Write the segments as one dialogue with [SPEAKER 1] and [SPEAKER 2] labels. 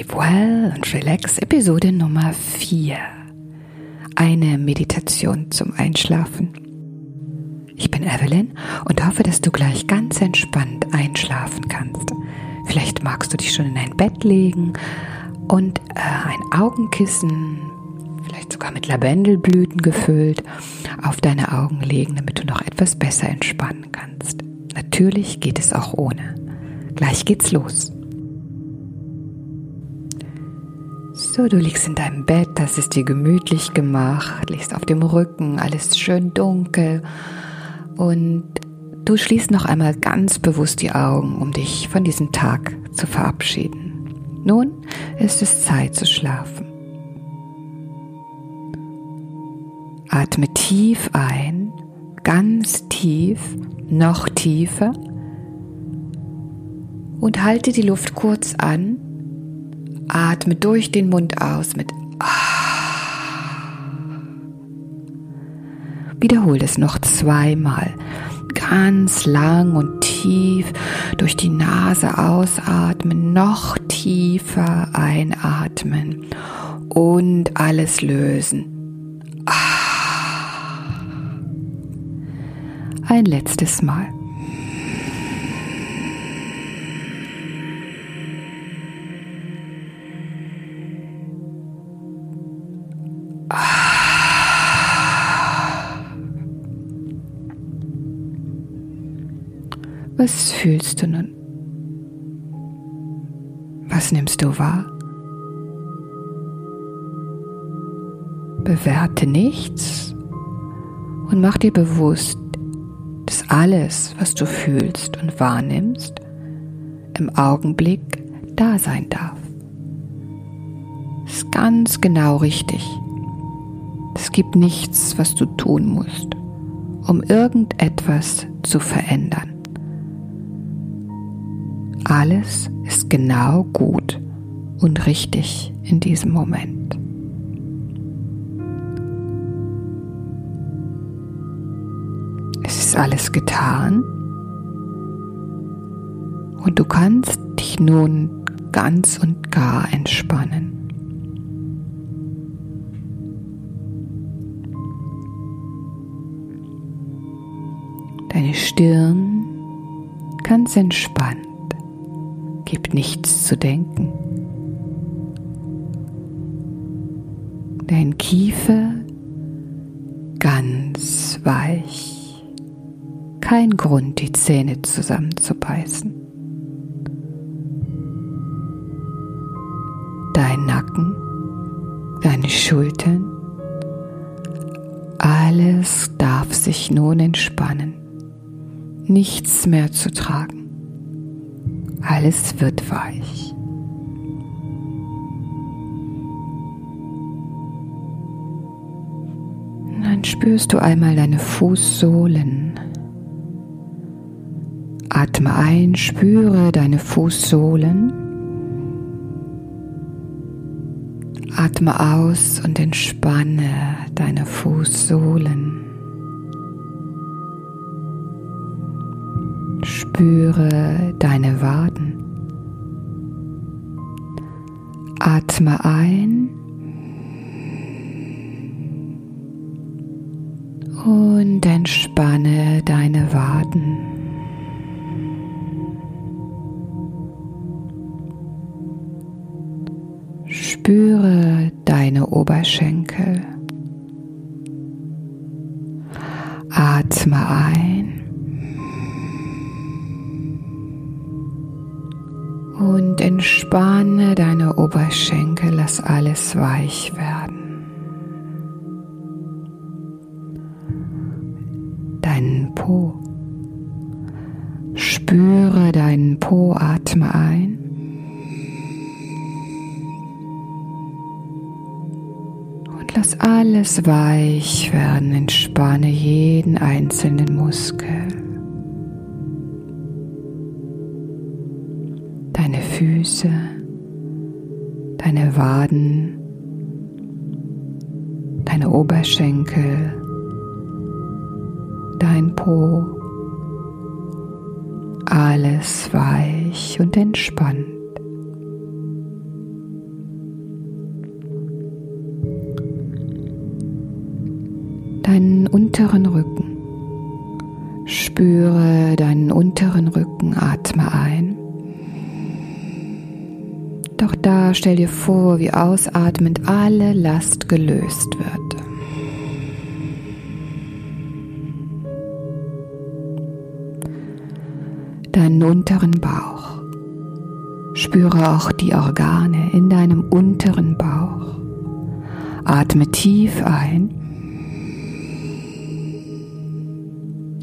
[SPEAKER 1] Sleep Well und Relax Episode Nummer 4. Eine Meditation zum Einschlafen. Ich bin Evelyn und hoffe, dass du gleich ganz entspannt einschlafen kannst. Vielleicht magst du dich schon in ein Bett legen und äh, ein Augenkissen, vielleicht sogar mit Lavendelblüten gefüllt, auf deine Augen legen, damit du noch etwas besser entspannen kannst. Natürlich geht es auch ohne. Gleich geht's los. So, du liegst in deinem Bett, das ist dir gemütlich gemacht, liegst auf dem Rücken, alles schön dunkel und du schließt noch einmal ganz bewusst die Augen, um dich von diesem Tag zu verabschieden. Nun ist es Zeit zu schlafen. Atme tief ein, ganz tief, noch tiefer und halte die Luft kurz an Atme durch den Mund aus mit Wiederhole es noch zweimal. Ganz lang und tief durch die Nase ausatmen, noch tiefer einatmen und alles lösen. Ein letztes Mal. Was fühlst du nun? Was nimmst du wahr? Bewerte nichts und mach dir bewusst, dass alles, was du fühlst und wahrnimmst, im Augenblick da sein darf. Ist ganz genau richtig. Es gibt nichts, was du tun musst, um irgendetwas zu verändern. Alles ist genau gut und richtig in diesem Moment. Es ist alles getan und du kannst dich nun ganz und gar entspannen. Deine Stirn ganz entspannt gibt nichts zu denken. Dein Kiefer ganz weich. Kein Grund, die Zähne zusammenzubeißen. Dein Nacken, deine Schultern, alles darf sich nun entspannen. Nichts mehr zu tragen. Alles wird weich. dann spürst du einmal deine Fußsohlen. Atme ein, spüre deine Fußsohlen. Atme aus und entspanne deine Fußsohlen. Spüre deine Waden. Atme ein und entspanne deine Waden. Spüre deine Oberschenkel. Atme ein. Entspanne deine Oberschenkel, lass alles weich werden. Deinen Po. Spüre deinen Po, atme ein. Und lass alles weich werden, entspanne jeden einzelnen Muskel. Füße, deine Waden, deine Oberschenkel, dein Po. Alles weich und entspannt. Deinen unteren Rücken. Spüre deinen unteren Rücken, atme ein doch da stell dir vor, wie ausatmend alle Last gelöst wird. Deinen unteren Bauch. Spüre auch die Organe in deinem unteren Bauch. Atme tief ein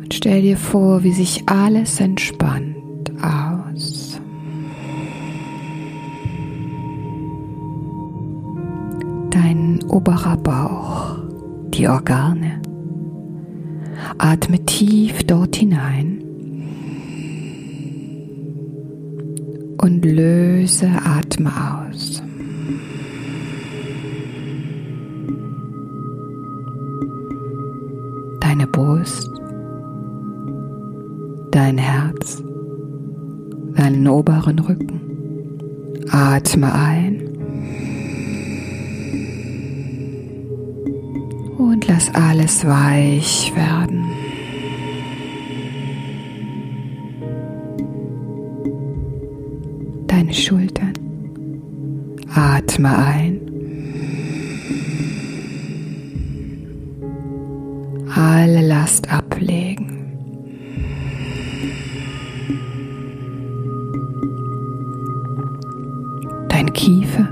[SPEAKER 1] und stell dir vor, wie sich alles entspannt aus. Dein oberer Bauch, die Organe. Atme tief dort hinein und löse, atme aus. deine Brust, dein Herz, deinen oberen Rücken. Atme ein und lass alles weich werden. Deine Schultern. Atme ein. alle Last ablegen. Dein Kiefer,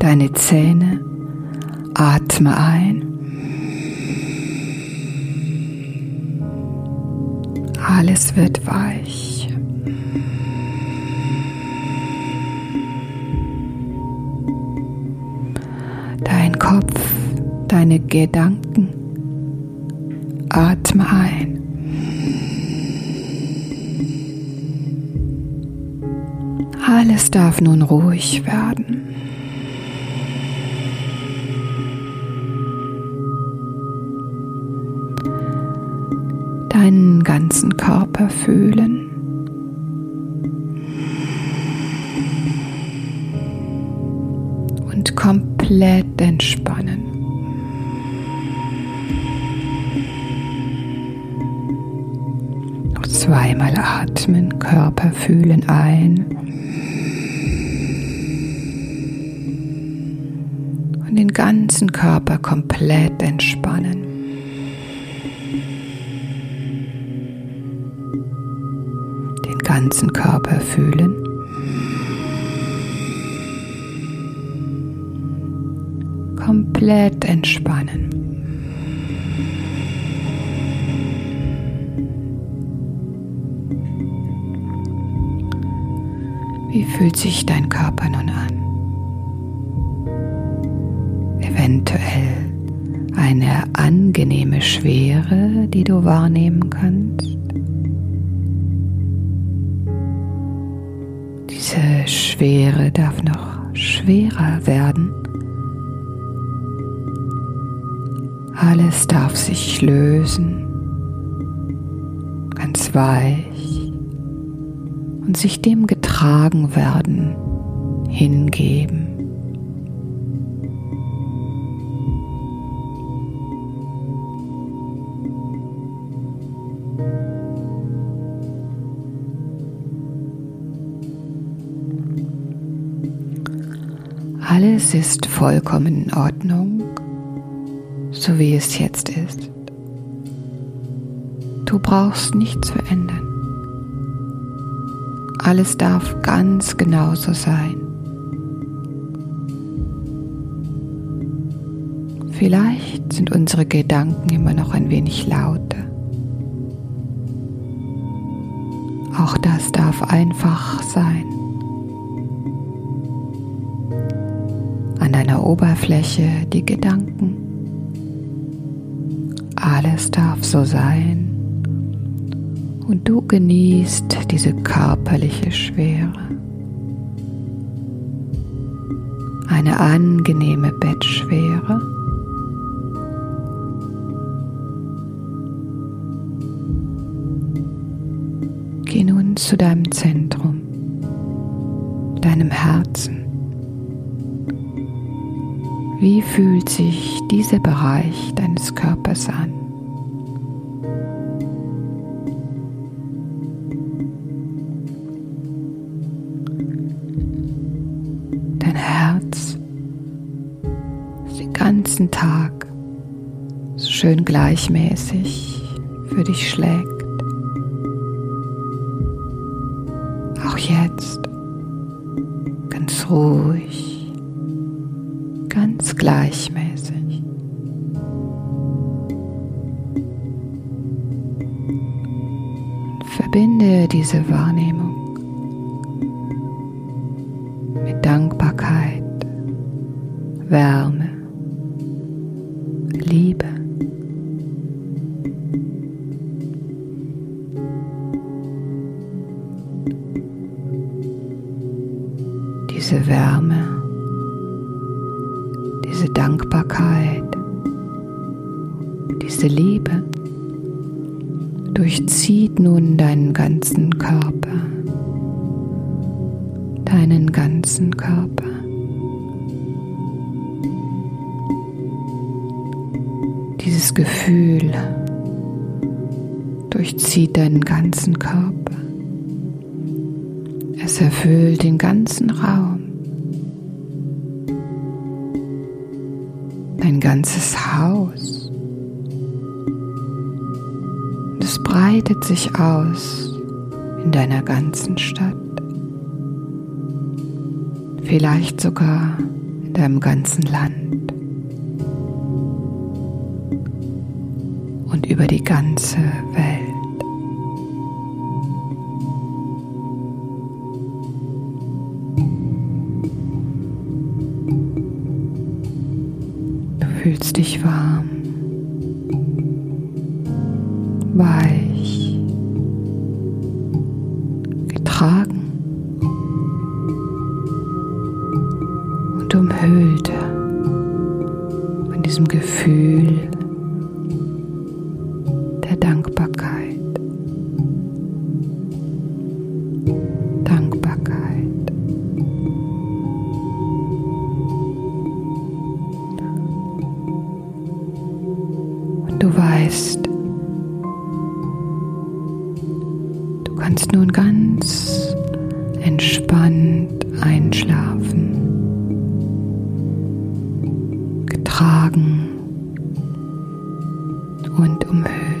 [SPEAKER 1] deine Zähne, atme ein. Alles wird weich. Dein Kopf, deine Gedanken, Atme ein. Alles darf nun ruhig werden. Deinen ganzen Körper fühlen. Und komplett entspannen. Zweimal atmen, Körper fühlen ein. Und den ganzen Körper komplett entspannen. Ganzen Körper fühlen. Komplett entspannen. Wie fühlt sich dein Körper nun an? Eventuell eine angenehme Schwere, die du wahrnehmen kannst. Schwere darf noch schwerer werden. Alles darf sich lösen, ganz weich und sich dem getragen werden hingeben. Alles ist vollkommen in Ordnung, so wie es jetzt ist. Du brauchst nichts verändern. Alles darf ganz genauso sein. Vielleicht sind unsere Gedanken immer noch ein wenig lauter. Auch das darf einfach sein. Oberfläche die Gedanken. Alles darf so sein und du genießt diese körperliche Schwere. Eine angenehme Bettschwere. Geh nun zu deinem Zentrum, deinem Herzen. Wie fühlt sich dieser Bereich deines Körpers an? Dein Herz ist den ganzen Tag so schön gleichmäßig für dich schlägt. Auch jetzt ganz ruhig, gleichmäßig. Verbinde diese Wahrnehmung mit Dankbarkeit, Wärme, Körper. Dieses Gefühl durchzieht deinen ganzen Körper. Es erfüllt den ganzen Raum. Dein ganzes Haus. Es breitet sich aus in deiner ganzen Stadt. Vielleicht sogar in deinem ganzen Land. Und über die ganze Welt. fühlst dich warm, weich, getragen diesem Gefühl der Dankbarkeit. Du weißt, du kannst nun ganz entspannt einschlafen, getragen und umhüllt.